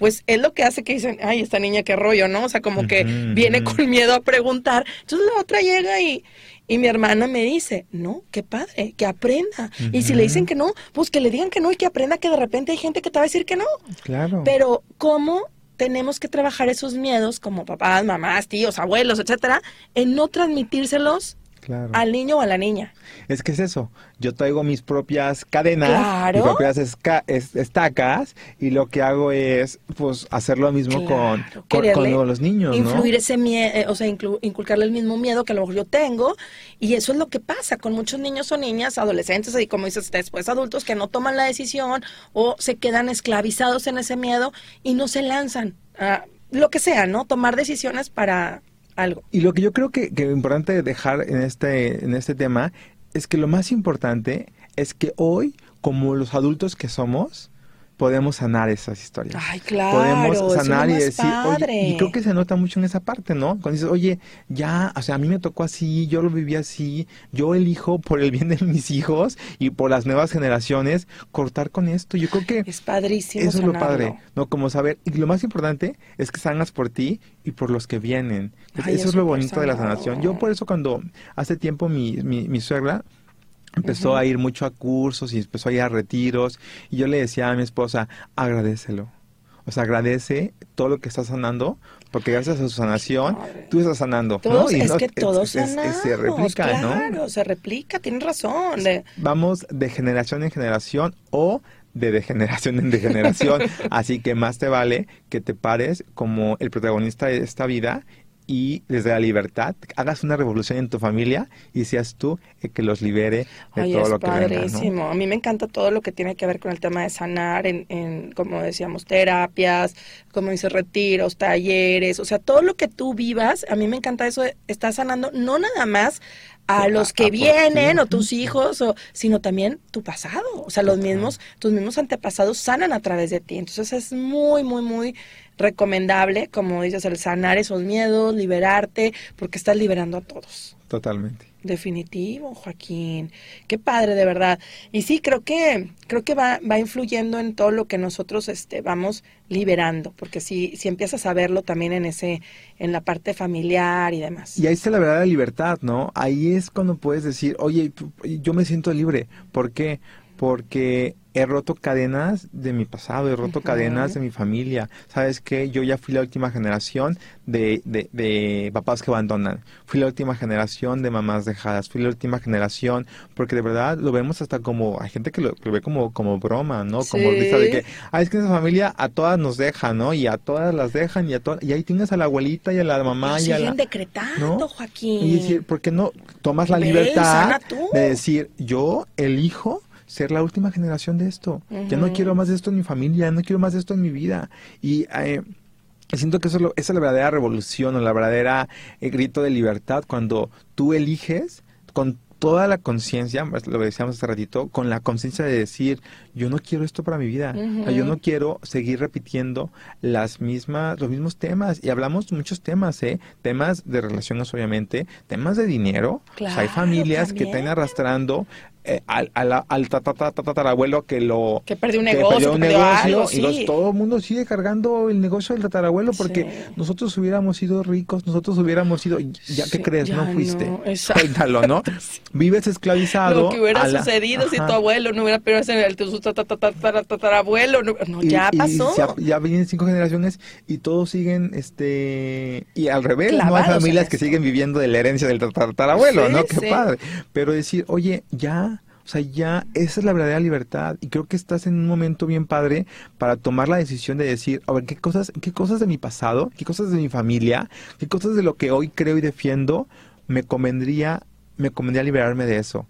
pues es lo que hace que dicen, ay, esta niña qué rollo, ¿no? O sea, como que viene con miedo a preguntar. Entonces la otra llega y, y mi hermana me dice, no, qué padre, que aprenda. Y si le dicen que no, pues que le digan que no y que aprenda que de repente hay gente que te va a decir que no. Claro. Pero ¿cómo tenemos que trabajar esos miedos como papás, mamás, tíos, abuelos, etcétera, en no transmitírselos claro. al niño o a la niña? Es que es eso. Yo traigo mis propias cadenas, Claro. mis propias esca- estacas, y lo que hago es, pues, hacer lo mismo con, Claro, con, los niños, Influir ¿no? ese miedo, o sea, inculcarle el mismo miedo que a lo mejor yo tengo. Y eso es lo que pasa con muchos niños o niñas, adolescentes y como dices, después adultos que no toman la decisión o se quedan esclavizados en ese miedo y no se lanzan a lo que sea, ¿no? Tomar decisiones para Y lo que yo creo que, que es importante dejar en este, en este tema es que lo más importante es que hoy, como los adultos que somos, podemos sanar esas historias. Ay, claro. podemos sanar y decir, oye, y creo que se nota mucho en esa parte, ¿no? Cuando dices, oye, ya, o sea, a mí me tocó así, yo lo viví así, yo elijo por el bien de mis hijos y por las nuevas generaciones cortar con esto. Yo creo que Es padrísimo eso es lo padre, ¿no? Como saber, y lo más importante es que sanas por ti y por los que vienen. Ay, eso es es lo bonito de la sanación. Yo por eso cuando hace tiempo mi, mi, mi suegra empezó a ir mucho a cursos y empezó a ir a retiros y yo le decía a mi esposa, agradecelo. O sea, agradece todo lo que estás sanando, porque gracias a su sanación, tú estás sanando. ¿no? Y es no- que todos es- sanamos, se replica, ¿no? claro, se replica, tienes razón. de- vamos de generación en generación o de degeneración en degeneración. Así que más te vale que te pares como el protagonista de esta vida y desde la libertad hagas una revolución en tu familia y seas tú el que los libere de Ay, todo es lo que venga, ¿no? padrísimo. A mí me encanta todo lo que tiene que ver con el tema de sanar, en, en, como decíamos, terapias, como dice, retiros, talleres, o sea, todo lo que tú vivas, a mí me encanta eso, de estar sanando, no nada más a los a que vienen ti. o tus hijos, o, sino también tu pasado, o sea, los mismos, tus mismos antepasados sanan a través de ti. Entonces es muy, muy, muy recomendable, como dices, el sanar esos miedos, liberarte, porque estás liberando a todos. Totalmente. Definitivo, Joaquín. Qué padre, de verdad. Y sí, creo que, creo que va, va influyendo en todo lo que nosotros este, vamos liberando, porque si, si empiezas a verlo también en ese, en la parte familiar y demás. Y ahí está la verdadera libertad, ¿no? Ahí es cuando puedes decir, oye, yo me siento libre. ¿Por qué? Porque he roto cadenas de mi pasado, he roto cadenas de mi familia. ¿Sabes qué? Yo ya fui la última generación de, de, de papás que abandonan. Fui la última generación de mamás dejadas. Fui la última generación, porque de verdad lo vemos hasta como, hay gente que lo, ve como, como broma, ¿no? Como Sí. risa de que, ah, es que esa familia a todas nos deja, ¿no? Y a todas las dejan y a todas, y ahí tienes a la abuelita y a la mamá Lo y a siguen la... decretando, ¿no? Joaquín. Y decir, ¿por qué no tomas la libertad de decir, yo elijo ser la última generación de esto? Ya no quiero más de esto en mi familia, ya no quiero más de esto en mi vida. Y eh, siento que eso es lo- esa es la verdadera revolución o la verdadera eh, grito de libertad cuando tú eliges con toda la conciencia, pues, lo decíamos hace ratito, con la conciencia de decir, yo no quiero esto para mi vida, O sea, yo no quiero seguir repitiendo las mismas, los mismos temas, y hablamos muchos temas, ¿eh? Temas de relaciones, obviamente, temas de dinero, O sea, hay Claro, familias que están arrastrando eh, al, al, al tata- tata- tatarabuelo que lo... Que perdió un negocio, perdió que un perdió negocio, algo, y los- todo el mundo sigue cargando el negocio del tatarabuelo porque Sí. nosotros hubiéramos sido ricos, nosotros hubiéramos sido... ¿Ya Sí, crees? ya no fuiste. no. Suéltalo, ¿no? Vives esclavizado. Lo que hubiera la- sucedido si tu abuelo no hubiera perdido su tata- tata- tata- tatarabuelo. No, no, Y- ya y pasó. Ya, ya vienen cinco generaciones y todos siguen, este, y al revés, no hay familias que siguen viviendo de la herencia del tatarabuelo, ¿no? Qué padre. Pero decir, oye, ya, sea, ya, esa es la verdadera libertad. Y creo que estás en un momento bien padre para tomar la decisión de decir, a ver, qué cosas, qué cosas de mi pasado, qué cosas de mi familia, qué cosas de lo que hoy creo y defiendo, me convendría, me convendría liberarme de eso.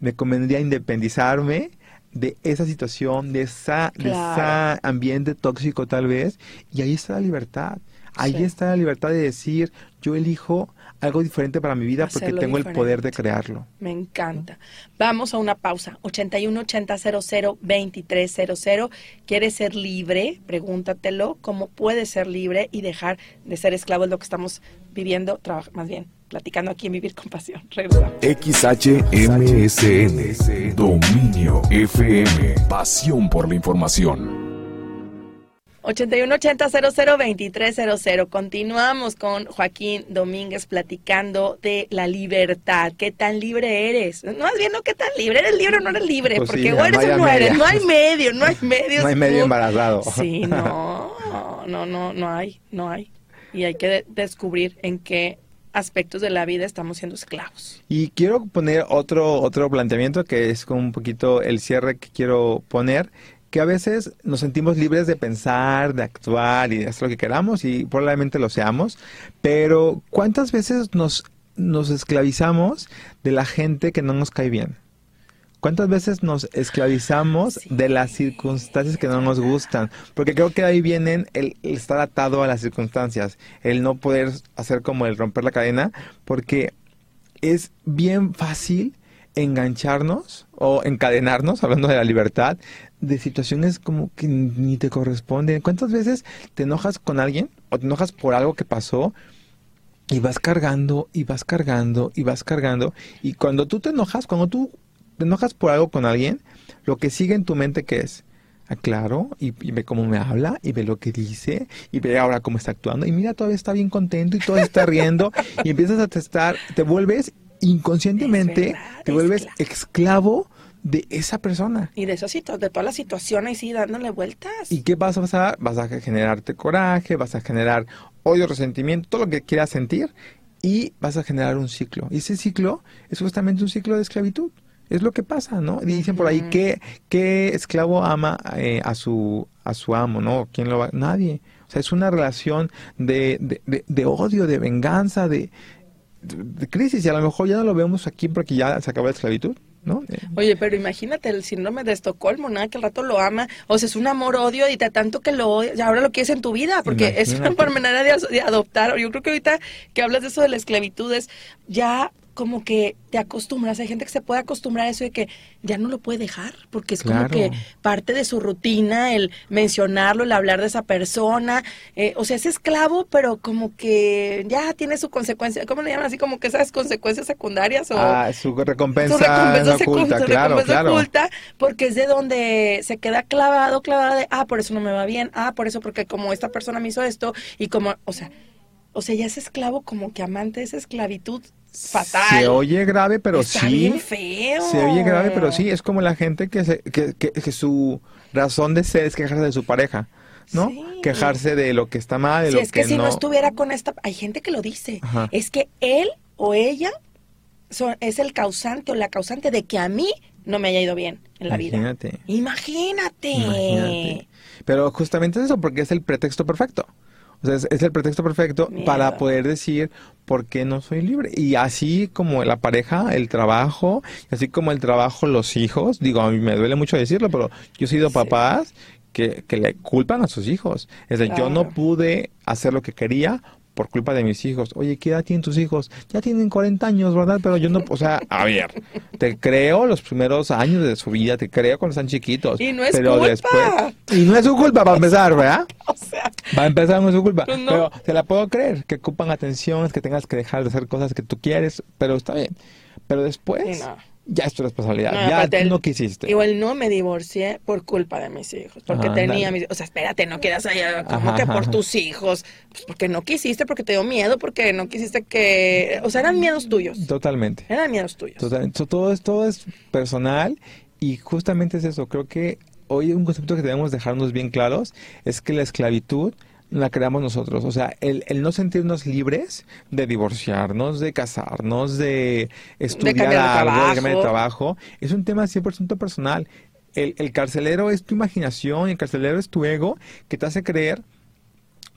Me convendría independizarme de esa situación, de esa, de ese ambiente tóxico tal vez, y ahí está la libertad. Ahí Sí. está la libertad de decir, yo elijo algo diferente para mi vida porque tengo el poder de crearlo. Me encanta. Vamos a una pausa. 81 80 00 2300. ¿Quieres ser libre? Pregúntatelo. ¿Cómo puedes ser libre y dejar de ser esclavo? Es lo que estamos viviendo, más bien, platicando aquí en Vivir con Pasión. Regresamos. XHMSN, Dominio FM, pasión por la información. 81 80 00 2300. Continuamos con Joaquín Domínguez platicando de la libertad. ¿Qué tan libre eres? No, más bien, no qué tan libre. ¿Eres libre o no eres libre? Pues sí, Porque o la eres malla o no eres. No hay medio, no hay medio. No hay medio embarazado. Sí, no, no, no, no hay, no hay. Y hay que de- descubrir en qué aspectos de la vida estamos siendo esclavos. Y quiero poner otro, otro planteamiento que es como un poquito el cierre que quiero poner, que a veces nos sentimos libres de pensar, de actuar y de hacer lo que queramos y probablemente lo seamos, pero ¿cuántas veces nos, nos esclavizamos de la gente que no nos cae bien? ¿Cuántas veces nos esclavizamos Sí. de las circunstancias que no nos gustan? Porque creo que ahí vienen el, el estar atado a las circunstancias, el no poder hacer como el romper la cadena, porque es bien fácil engancharnos o encadenarnos, hablando de la libertad, de situaciones como que ni te corresponden. ¿Cuántas veces te enojas con alguien o te enojas por algo que pasó y vas cargando y vas cargando y vas cargando? Y cuando tú te enojas, cuando tú te enojas por algo con alguien, lo que sigue en tu mente que es, aclaro y, y, ve cómo me habla y ve lo que dice y ve ahora cómo está actuando y mira todavía está bien contento y todo está riendo y empiezas a testar, te vuelves inconscientemente, verdad, te vuelves esclavo. esclavo de esa persona. Y de to- de toda la situación ahí sí dándole vueltas. ¿Y qué vas a pasar? Vas a generarte coraje, vas a generar odio, resentimiento, todo lo que quieras sentir y vas a generar un ciclo. Y ese ciclo es justamente un ciclo de esclavitud. Es lo que pasa, ¿no? Y dicen por ahí que qué esclavo ama eh, a su a su amo, ¿no? ¿Quién lo va? Nadie. O sea, es una relación de, de, de- de odio, de venganza, de, de- de crisis. Y a lo mejor ya no lo vemos aquí porque ya se acabó la esclavitud, ¿no? Oye, pero imagínate el síndrome de Estocolmo, nada que al rato lo ama, o sea, es un amor-odio y te tanto que lo odias, y ahora lo quieres en tu vida, porque es una manera de, de adoptar. Yo creo que ahorita que hablas de eso de la esclavitud es ya como que te acostumbras, hay gente que se puede acostumbrar a eso de que ya no lo puede dejar, porque es como que parte de su rutina el mencionarlo, el hablar de esa persona, eh, o sea, es esclavo, pero como que ya tiene su consecuencia, ¿cómo le llaman así? Como que esas consecuencias secundarias o... ah, su recompensa, Su recompensa oculta, su claro, recompensa claro. oculta, porque es de donde se queda clavado, clavada de, ah, por eso no me va bien, ah, por eso porque como esta persona me hizo esto y como, o sea, o sea, ya es esclavo como que amante de esa esclavitud fatal. Se oye grave, pero Está sí. bien feo. Se oye grave, pero sí. Es como la gente que, se, que, que, que su razón de ser es quejarse de su pareja, ¿no? Sí. Quejarse de lo que está mal, de Si lo es que, si no. no. estuviera con esta, hay gente que lo dice, Ajá. es que él o ella son- es el causante o la causante de que a mí no me haya ido bien en la vida. Imagínate. Imagínate. Pero justamente es eso, porque es el pretexto perfecto. O sea, es, es el pretexto perfecto para poder decir por qué no soy libre. Y así como la pareja, el trabajo, así como el trabajo, los hijos. Digo, a mí me duele mucho decirlo, pero yo he sido Sí. papás que, que le culpan a sus hijos. Es decir, yo no pude hacer lo que quería por culpa de mis hijos. Oye, ¿qué edad tienen tus hijos? Ya tienen 40 años, ¿verdad? Pero yo no, o sea, a ver, te creo los primeros años de su vida, te creo cuando están chiquitos. Y no es pero culpa. después y no es su culpa para empezar, ¿verdad? O sea, Va a empezar no es su culpa. Pues no. Pero te la puedo creer, que ocupan atención, que tengas que dejar de hacer cosas que tú quieres, pero está bien. Pero después, Sí, no. Ya es tu responsabilidad. No, ya aparte tú el- no quisiste. Igual no me divorcié por culpa de mis hijos, porque tenía mis O sea, espérate, no quedas allá como Ajá, que por ajá. tus hijos, pues porque no quisiste, porque te dio miedo, porque no quisiste que... O sea, eran miedos tuyos. Totalmente. Eran miedos tuyos. Totalmente. Todo es, todo es personal y justamente es eso. Creo que hoy un concepto que debemos dejarnos bien claros es que la esclavitud la creamos nosotros. O sea, el, el no sentirnos libres de divorciarnos, de casarnos, de estudiar cambiar de algo, de cambiar de trabajo. es un tema 100% personal. El, el carcelero es tu imaginación, el carcelero es tu ego que te hace creer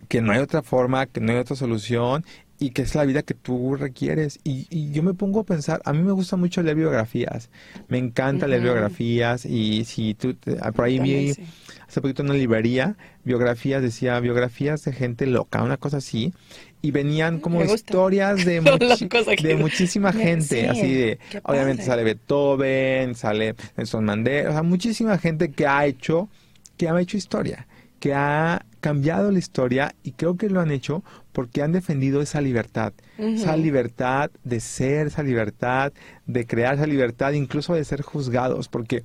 que no hay otra forma, que no hay otra solución y que es la vida que tú requieres. Y, y yo me pongo a pensar, a mí me gusta mucho leer biografías, me encanta leer biografías y si tú, te- por ahí vi sí. Hace poquito en una librería, biografías, decía biografías de gente loca, una cosa así, y venían como Me gusta. historias de, muchi- muchísima gente, sí, así de, obviamente padre. sale Beethoven, sale Nelson Mandela, o sea, muchísima gente que ha hecho, que ha hecho historia, que ha cambiado la historia y creo que lo han hecho porque han defendido esa libertad, esa libertad de ser, esa libertad de crear, esa libertad incluso de ser juzgados, porque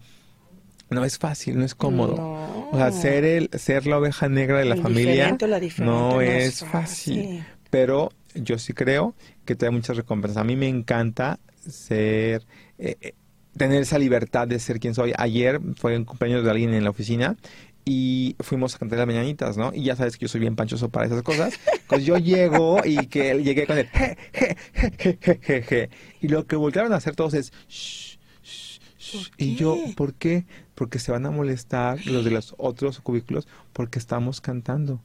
no es fácil, no es cómodo. No. O sea, ser el, ser la oveja negra de la El familia la no, no es fácil. fácil. Pero yo sí creo que trae muchas recompensas. A mí me encanta ser, eh, eh, tener esa libertad de ser quien soy. Ayer fue un cumpleaños de alguien en la oficina y fuimos a cantar las mañanitas, ¿no? Y ya sabes que yo soy bien panchoso para esas cosas. Pues yo llego y que llegué con el je, je, je, je, je, je. Y lo que voltearon a hacer todos es shh, shh, shh. ¿Por Y yo? ¿por qué? Porque se van a molestar los de los otros cubículos porque estamos cantando.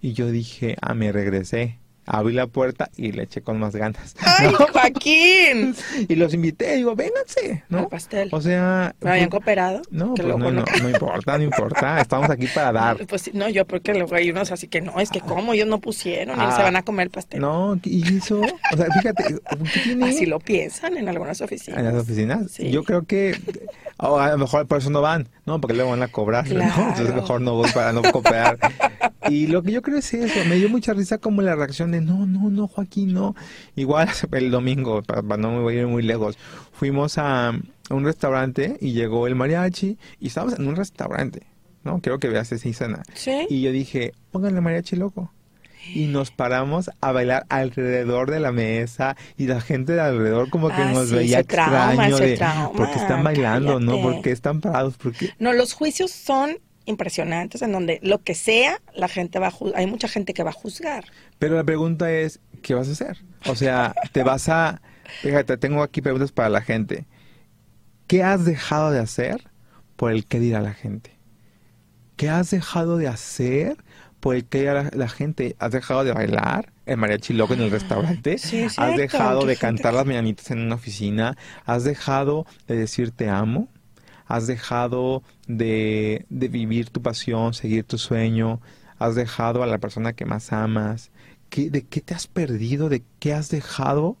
Y yo dije, ah, me regresé. Abrí la puerta y le eché con más ganas. ¡Ay, ¿no? Joaquín! Y los invité, digo, vénganse, ¿no? Al pastel. O sea... ¿Me habían pues, cooperado? No, pues luego no, no, no importa, no importa. Estamos aquí para dar. Pues no, yo porque luego hay unos así que no, es que como ellos no pusieron y Ah. se van a comer el pastel. No, y eso, o sea, fíjate, ¿qué tiene? Así lo piensan en algunas oficinas. En las oficinas. Sí. Yo creo que o a lo mejor por eso no van, ¿no? Porque luego van a cobrar, ¿no? Claro. Entonces mejor no voy para no cooperar. Y lo que yo creo es eso, me dio mucha risa como la reacción de no, no, no, Joaquín, no. Igual el domingo, para, para no me voy a ir muy lejos, fuimos a, a un restaurante y llegó el mariachi y estábamos en un restaurante, ¿no? Creo que veas esa escena. Sí. Y yo dije, pónganle mariachi loco. Y nos paramos a bailar alrededor de la mesa y la gente de alrededor como que Ah, nos sí, veía trauma, extraño de trauma, por qué están bailando, ¿no? cállate. ¿Por qué están parados? ¿Por qué? No, los juicios son impresionantes en donde lo que sea, la gente va a hay mucha gente que va a juzgar. Pero la pregunta es, ¿qué vas a hacer? O sea, te vas a... Fíjate, tengo aquí preguntas para la gente. ¿Qué has dejado de hacer por el qué dirá la gente? ¿Qué has dejado de hacer por el qué dirá la, la gente? ¿Has dejado de bailar el mariachi loco en el restaurante? Ah, sí, es ¿Has cierto, dejado de cantar que- las mañanitas en una oficina? ¿Has dejado de decir te amo? ¿Has dejado de, de vivir tu pasión, seguir tu sueño? ¿Has dejado a la persona que más amas? ¿Qué, ¿De qué te has perdido? ¿De qué has dejado?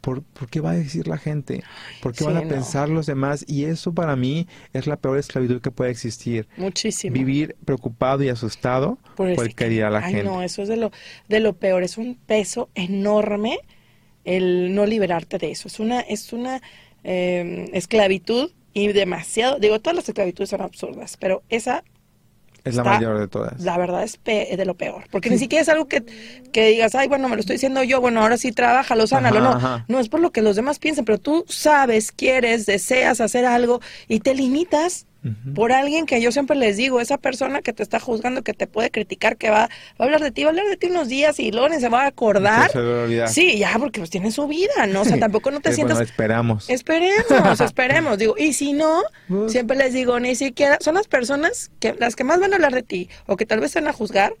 ¿Por, por qué va a decir la gente? ¿Por qué Sí, van a no. pensar los demás? Y eso para mí es la peor esclavitud que puede existir. Muchísimo. Vivir preocupado y asustado por el que dirá la Ay, gente. no, eso es de lo, de lo peor. Es un peso enorme el no liberarte de eso. Es una, es una eh, esclavitud y demasiado. Digo, todas las esclavitudes son absurdas, pero esa, es la está- mayor de todas. la verdad, es pe- de lo peor. Porque ni siquiera es algo que, que digas, ay, bueno, me lo estoy diciendo yo, bueno, ahora sí trabájalo, sánalo. Ajá, No, ajá. no es por lo que los demás piensen, pero tú sabes, quieres, deseas hacer algo y te limitas Por alguien que yo siempre les digo, esa persona que te está juzgando, que te puede criticar, que va, va a hablar de ti, va a hablar de ti unos días y luego ni se va a acordar. Va a. Sí, ya, porque pues tiene su vida, ¿no? O sea, tampoco no te Eh, sientas... Bueno, esperamos. Esperemos, esperemos. Digo, y si no, Pues- siempre les digo, ni siquiera, son las personas que, las que más van a hablar de ti, o que tal vez te van a juzgar,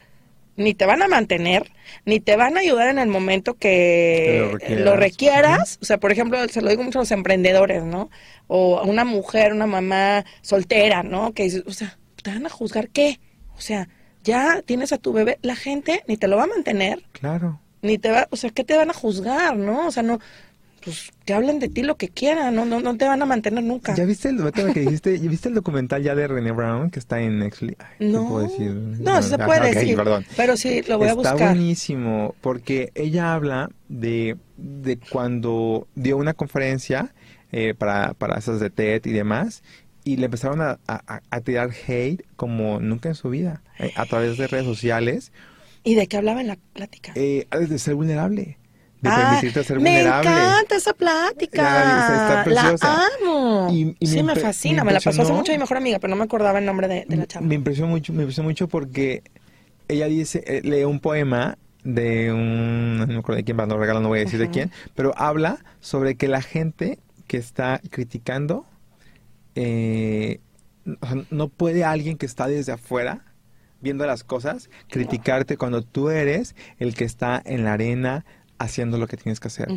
ni te van a mantener, ni te van a ayudar en el momento que lo lo requieras. requieras. O sea, por ejemplo, se lo digo mucho a los emprendedores, ¿no? O a una mujer, una mamá soltera, ¿no? Que dices, o sea, ¿te van a juzgar qué? O sea, ya tienes a tu bebé, la gente ni te lo va a mantener, Claro. ni te va, o sea, ¿qué te van a juzgar, no? O sea, no, pues que hablen de ti lo que quieran, no, no, no te van a mantener nunca. ¿Ya viste el, ahorita que dijiste, ¿ya viste el documental ya de René Brown que está en Netflix? Ay, ¿qué No, puedo decir? no, se Ah, puede decir, perdón. pero sí, lo voy a Está buscar. buenísimo porque ella habla de, de cuando dio una conferencia eh, para, para esas de TED y demás y le empezaron a, a- a tirar hate como nunca en su vida eh, a través de redes sociales ¿Y de qué hablaba en la plática? eh, de ser vulnerable, de Ah, permitirte ser me vulnerable. encanta esa plática. La-. La amo. Y- y sí, me me, fascina. me Me, la pasó hace mucho mi mejor amiga, pero no me acordaba el nombre de, de la chava. Me impresionó mucho, me impresionó mucho porque ella dice, eh, lee un poema de un, no me acuerdo de quién, para no regalo, no voy a decir de quién, pero habla sobre que la gente que está criticando, eh, no puede alguien que está desde afuera viendo las cosas criticarte cuando tú eres el que está en la arena haciendo lo que tienes que hacer.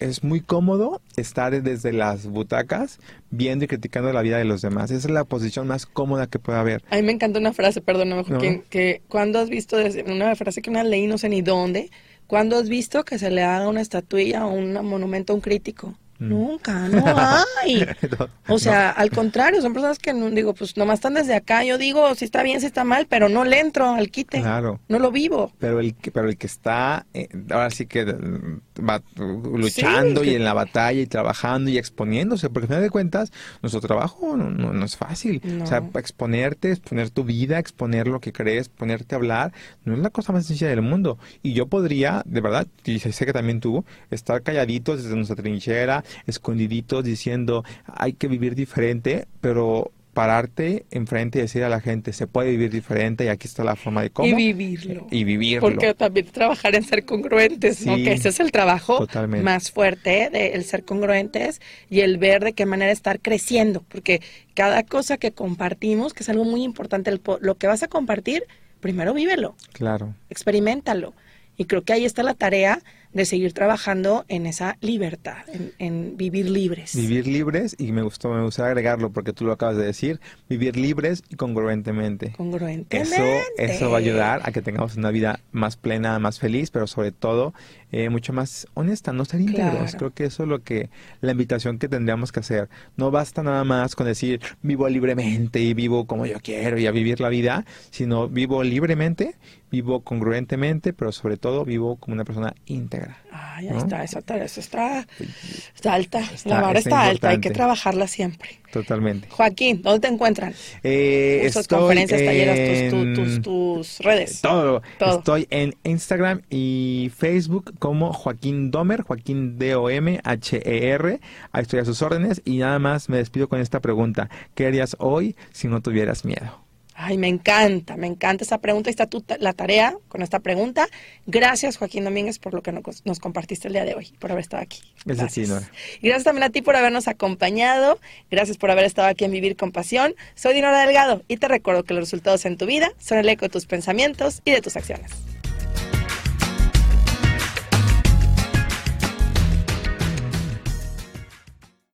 Es muy cómodo estar desde las butacas viendo y criticando la vida de los demás. Esa es la posición más cómoda que puede haber. A mí me encanta una frase, perdóname, No. Joaquín, que cuando has visto, una frase que una leí no sé ni dónde, cuando has visto que se le haga una estatuilla o un monumento a un crítico? Mm. Nunca, no hay. O sea, al contrario, son personas que no digo, pues nomás están desde acá. Yo digo si está bien, si está mal, pero no le entro al quite. Claro. No lo vivo. Pero el que, pero el que está, eh, ahora sí que mm, va uh, luchando Sí, y que- en la batalla y trabajando y exponiéndose, porque al final de cuentas, nuestro trabajo no, es fácil. O sea, exponerte, exponer tu vida, exponer lo que crees, ponerte a hablar, no es la cosa más sencilla del mundo. Y yo podría, de verdad, y sé que también tú, estar calladitos desde nuestra trinchera, escondiditos, diciendo, hay que vivir diferente, pero pararte enfrente y decir a la gente, se puede vivir diferente y aquí está la forma de cómo. Y vivirlo. Y vivirlo. Porque también trabajar en ser congruentes, ¿no? Sí, Que ese es el trabajo totalmente. más fuerte, de el ser congruentes y el ver de qué manera estar creciendo. Porque cada cosa que compartimos, que es algo muy importante, el lo que vas a compartir, primero vívelo, Claro. experimentalo. Y creo que ahí está la tarea de seguir trabajando en esa libertad, en, en vivir libres. Vivir libres, y me gustó, me gustaría agregarlo porque tú lo acabas de decir, vivir libres y congruentemente. Congruentemente. Eso, eso va a ayudar a que tengamos una vida más plena, más feliz, pero sobre todo eh, mucho más honesta, no ser íntegros. Claro. Creo que eso es lo que la invitación que tendríamos que hacer. No basta nada más con decir vivo libremente y vivo como yo quiero y a vivir la vida, sino vivo libremente, vivo congruentemente, pero sobre todo vivo como una persona íntegra. Ahí ¿no? está, esa tarea, eso está, está alta. Está- la vara está está, alta, hay que trabajarla siempre. Totalmente. Joaquín, ¿dónde te encuentran? Eh, Cursos, estoy conferencias, talleres, tus, tus redes. Todo. Todo. Estoy en Instagram y Facebook como Joaquín Domer, Joaquín D-O-M-H-E-R. E Ahí estoy a sus órdenes y nada más me despido con esta pregunta. ¿Qué harías hoy si no tuvieras miedo? Ay, me encanta, me encanta esa pregunta. Ahí está tu, la tarea con esta pregunta. Gracias, Joaquín Domínguez, por lo que nos, nos compartiste el día de hoy, por haber estado aquí. Así, Gracias. Nora. Y gracias también a ti por habernos acompañado. Gracias por haber estado aquí en Vivir con Pasión. Soy Dinora Delgado y te recuerdo que los resultados en tu vida son el eco de tus pensamientos y de tus acciones.